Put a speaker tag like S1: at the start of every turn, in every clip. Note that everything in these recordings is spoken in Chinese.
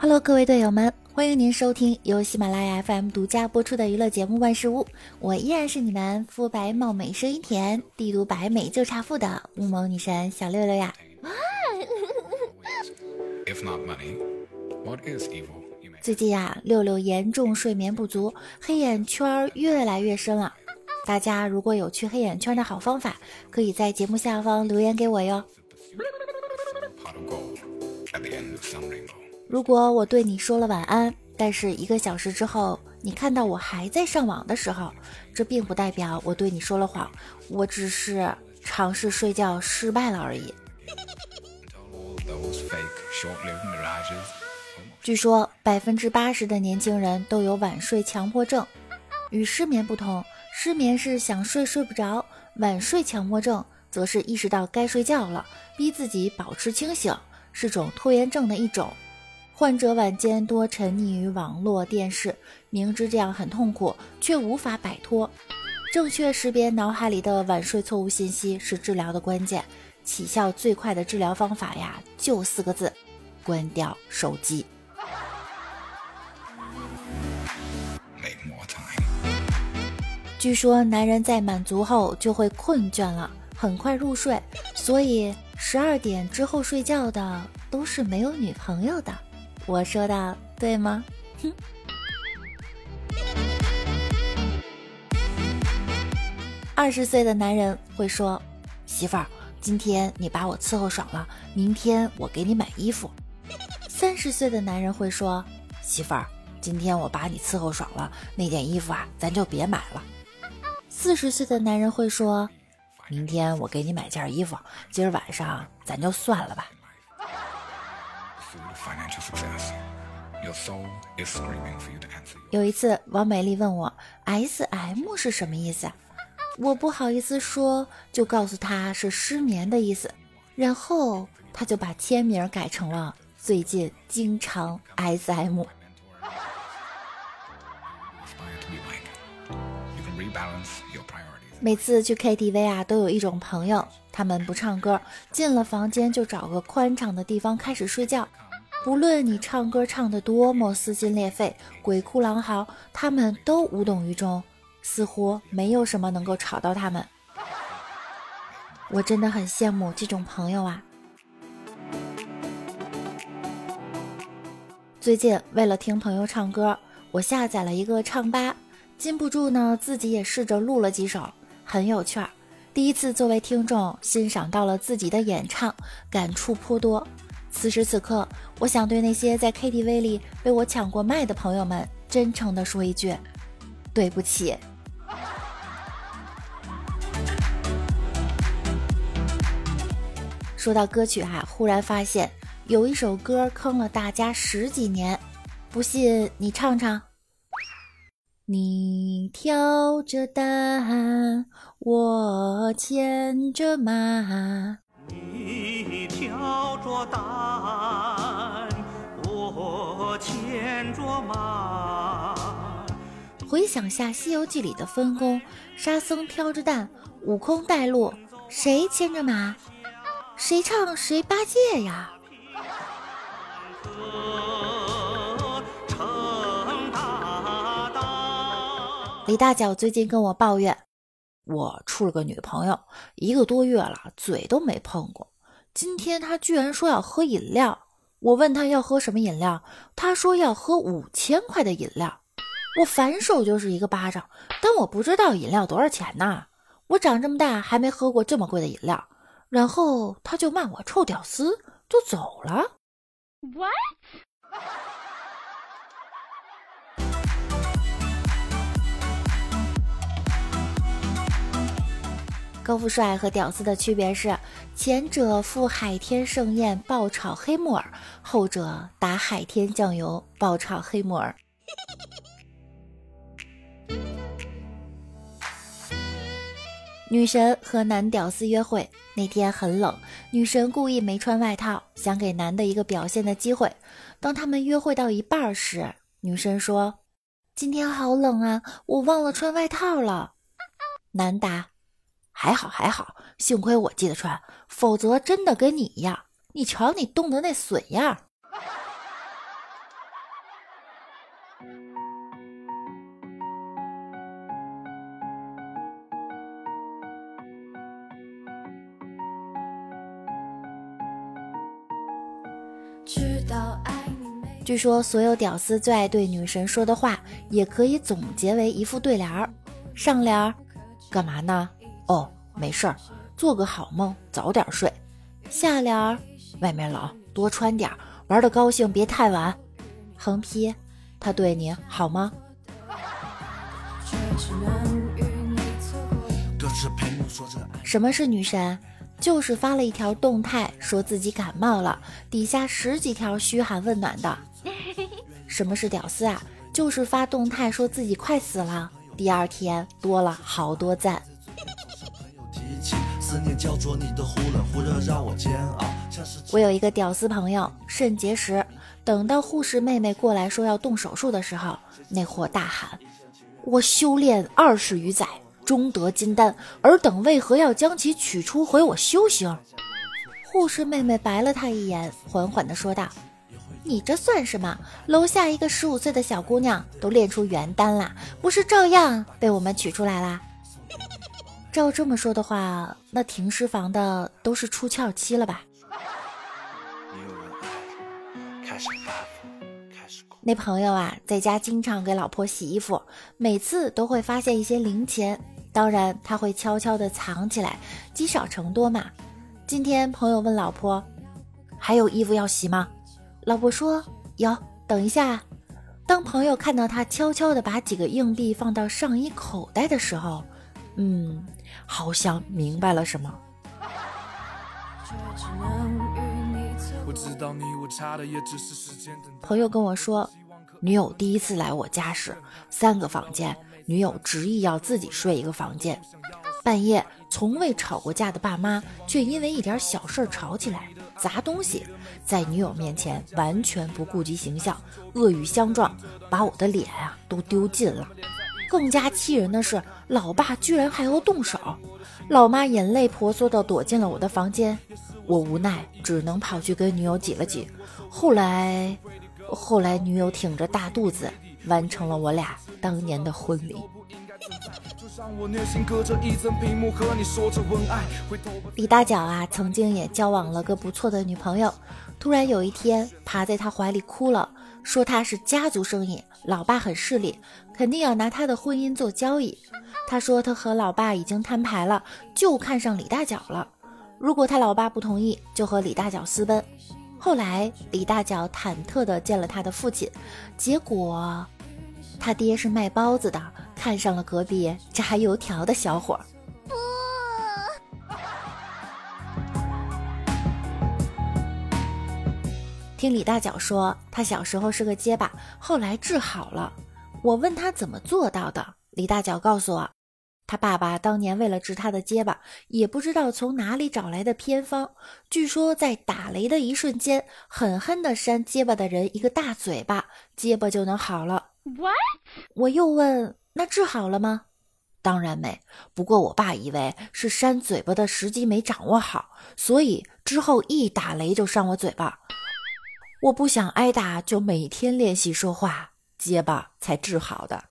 S1: Hello，各位队友们，欢迎您收听由喜马拉雅 FM 独家播出的娱乐节目《万事屋》，我依然是你们肤白貌美、声音甜、帝都白美就差富的乌蒙女神小六六呀。最近呀，六六严重睡眠不足，黑眼圈越来越深了。大家如果有去黑眼圈的好方法，可以在节目下方留言给我哟。如果我对你说了晚安，但是一个小时之后你看到我还在上网的时候，这并不代表我对你说了谎，我只是尝试睡觉失败了而已。据说百分之八十的年轻人都有晚睡强迫症，与失眠不同，失眠是想睡睡不着，晚睡强迫症则是意识到该睡觉了，逼自己保持清醒，是种拖延症的一种。患者晚间多沉溺于网络电视，明知这样很痛苦，却无法摆脱。正确识别脑海里的晚睡错误信息是治疗的关键。起效最快的治疗方法呀，就四个字：关掉手机。据说男人在满足后就会困倦了，很快入睡，所以十二点之后睡觉的都是没有女朋友的。我说的对吗？哼。二十岁的男人会说：“媳妇儿，今天你把我伺候爽了，明天我给你买衣服。”三十岁的男人会说：“媳妇儿，今天我把你伺候爽了，那件衣服啊，咱就别买了。”四十岁的男人会说：“明天我给你买件衣服，今儿晚上咱就算了吧。”有一次，王美丽问我 “S M” 是什么意思，我不好意思说，就告诉她是失眠的意思，然后她就把签名改成了“最近经常 S M”。每次去 KTV 啊，都有一种朋友，他们不唱歌，进了房间就找个宽敞的地方开始睡觉。无论你唱歌唱得多么撕心裂肺、鬼哭狼嚎，他们都无动于衷，似乎没有什么能够吵到他们。我真的很羡慕这种朋友啊！最近为了听朋友唱歌，我下载了一个唱吧，禁不住呢，自己也试着录了几首，很有趣儿。第一次作为听众欣赏到了自己的演唱，感触颇多。此时此刻，我想对那些在 KTV 里被我抢过麦的朋友们，真诚地说一句：对不起。说到歌曲哈，忽然发现有一首歌坑了大家十几年，不信你唱唱。你挑着担，我牵着马。你挑着担，我牵着马。回想下《西游记》里的分工：沙僧挑着担，悟空带路，谁牵着马？谁唱谁八戒呀？李大脚最近跟我抱怨，我处了个女朋友一个多月了，嘴都没碰过。今天他居然说要喝饮料，我问他要喝什么饮料，他说要喝五千块的饮料，我反手就是一个巴掌。但我不知道饮料多少钱呢，我长这么大还没喝过这么贵的饮料。然后他就骂我臭屌丝，就走了。What？高富帅和屌丝的区别是，前者赴海天盛宴爆炒黑木耳，后者打海天酱油爆炒黑木耳。女神和男屌丝约会那天很冷，女神故意没穿外套，想给男的一个表现的机会。当他们约会到一半时，女神说：“今天好冷啊，我忘了穿外套了。”男答。还好还好，幸亏我记得穿，否则真的跟你一样，你瞧你冻的那损样。据说所有屌丝最爱对女神说的话，也可以总结为一副对联儿。上联儿，干嘛呢？哦，没事儿，做个好梦，早点睡。下联儿，外面冷，多穿点儿，玩的高兴别太晚。横批，他对你好吗？什么是女神？就是发了一条动态，说自己感冒了，底下十几条嘘寒问暖的。什么是屌丝啊？就是发动态说自己快死了，第二天多了好多赞。
S2: 思念叫做你的忽冷忽热，让
S1: 我煎熬。我有一个屌丝朋友，肾结石，等到护士妹妹过来说要动手术的时候，那货大喊：“我修炼二十余载。”终得金丹，尔等为何要将其取出毁我修行？护士妹妹白了他一眼，缓缓地说道：“你这算什么？楼下一个十五岁的小姑娘都练出元丹啦，不是照样被我们取出来啦？”照这么说的话，那停尸房的都是出窍期了吧？那朋友啊，在家经常给老婆洗衣服，每次都会发现一些零钱。当然，他会悄悄地藏起来，积少成多嘛。今天朋友问老婆：“还有衣服要洗吗？”老婆说：“有，等一下。”当朋友看到他悄悄地把几个硬币放到上衣口袋的时候，嗯，好像明白了什么。朋友跟我说，女友第一次来我家时，三个房间。女友执意要自己睡一个房间，半夜从未吵过架的爸妈，却因为一点小事吵起来，砸东西，在女友面前完全不顾及形象，恶语相撞，把我的脸啊都丢尽了。更加气人的是，老爸居然还要动手，老妈眼泪婆娑的躲进了我的房间，我无奈只能跑去跟女友挤了挤。后来，后来女友挺着大肚子。完成了我俩当年的婚礼。李大脚啊，曾经也交往了个不错的女朋友，突然有一天趴在他怀里哭了，说他是家族生意，老爸很势利，肯定要拿他的婚姻做交易。他说他和老爸已经摊牌了，就看上李大脚了，如果他老爸不同意，就和李大脚私奔。后来李大脚忐忑地见了他的父亲，结果。他爹是卖包子的，看上了隔壁炸油条的小伙儿。听李大脚说，他小时候是个结巴，后来治好了。我问他怎么做到的，李大脚告诉我，他爸爸当年为了治他的结巴，也不知道从哪里找来的偏方，据说在打雷的一瞬间，狠狠地扇结巴的人一个大嘴巴，结巴就能好了。What？我又问，那治好了吗？当然没。不过我爸以为是扇嘴巴的时机没掌握好，所以之后一打雷就扇我嘴巴。我不想挨打，就每天练习说话，结巴才治好的。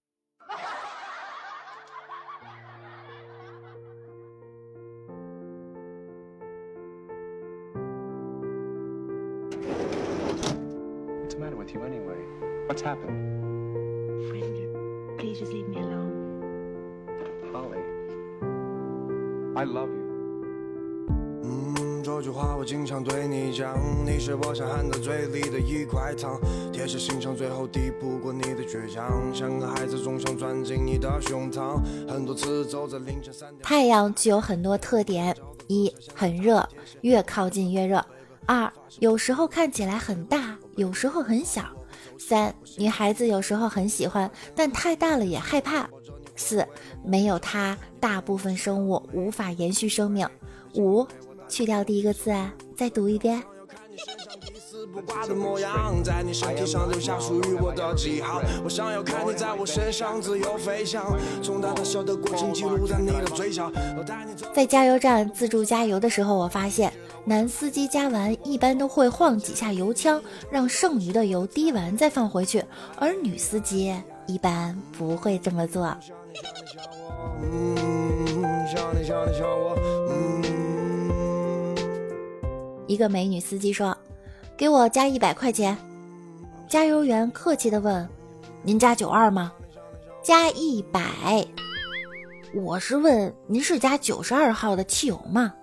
S1: What's the matter 嗯，这句话我经常对你讲，你是我想含在嘴里的一块糖，贴实心肠，最后抵不过你的倔强，像个孩子总想钻进你的胸膛。很多次走在凌晨三点。太阳具有很多特点：一，很热，越靠近越热；二，有时候看起来很大，有时候很小。三，女孩子有时候很喜欢，但太大了也害怕。四，没有它，大部分生物无法延续生命。五，去掉第一个字，再读一遍。不挂的模样，在你身体上留下属于我的记号。我想要看你在我身上自由飞翔，从大到小的过程记录在你的嘴角。在加油站自助加油的时候，我发现男司机加完一般都会晃几下油枪，让剩余的油滴完再放回去，而女司机一般不会这么做。一个美女司机说。给我加一百块钱。加油员客气的问：“您加九二吗？”加一百。我是问您是加九十二号的汽油吗？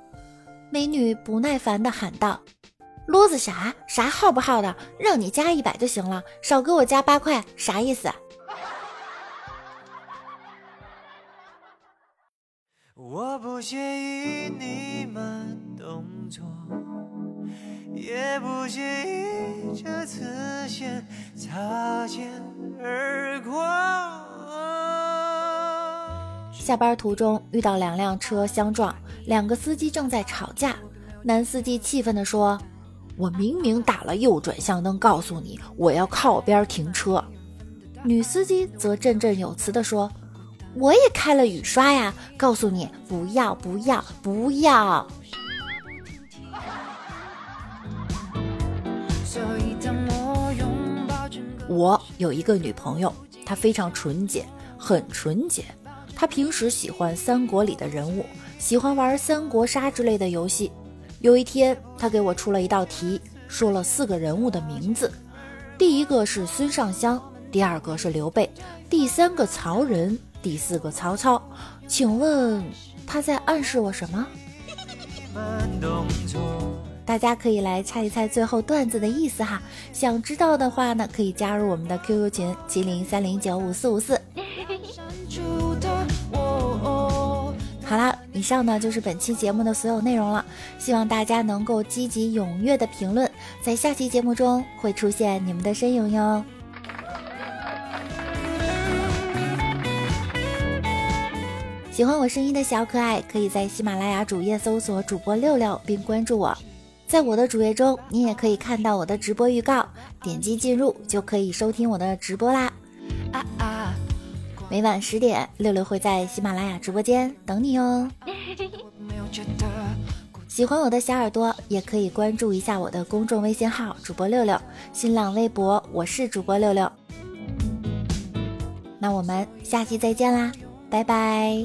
S1: 美女不耐烦的喊道：“啰子啥？啥号不号的？让你加一百就行了，少给我加八块，啥意思？”我不介意你们动作，也不介意这次先擦肩而过。下班途中遇到两辆车相撞，两个司机正在吵架。男司机气愤地说：“我明明打了右转向灯，告诉你我要靠边停车。”女司机则振振有词地说：“我也开了雨刷呀，告诉你不要不要不要。”我有一个女朋友，她非常纯洁，很纯洁。她平时喜欢三国里的人物，喜欢玩三国杀之类的游戏。有一天，她给我出了一道题，说了四个人物的名字，第一个是孙尚香，第二个是刘备，第三个曹仁，第四个曹操。请问他在暗示我什么？大家可以来猜一猜最后段子的意思哈。想知道的话呢，可以加入我们的 QQ 群七零三零九五四五四。好啦，以上呢就是本期节目的所有内容了。希望大家能够积极踊跃的评论，在下期节目中会出现你们的身影哟。喜欢我声音的小可爱，可以在喜马拉雅主页搜索主播六六，并关注我。在我的主页中，你也可以看到我的直播预告，点击进入就可以收听我的直播啦。每晚十点，六六会在喜马拉雅直播间等你哦。喜欢我的小耳朵，也可以关注一下我的公众微信号“主播六六”，新浪微博我是主播六六。那我们下期再见啦，拜拜。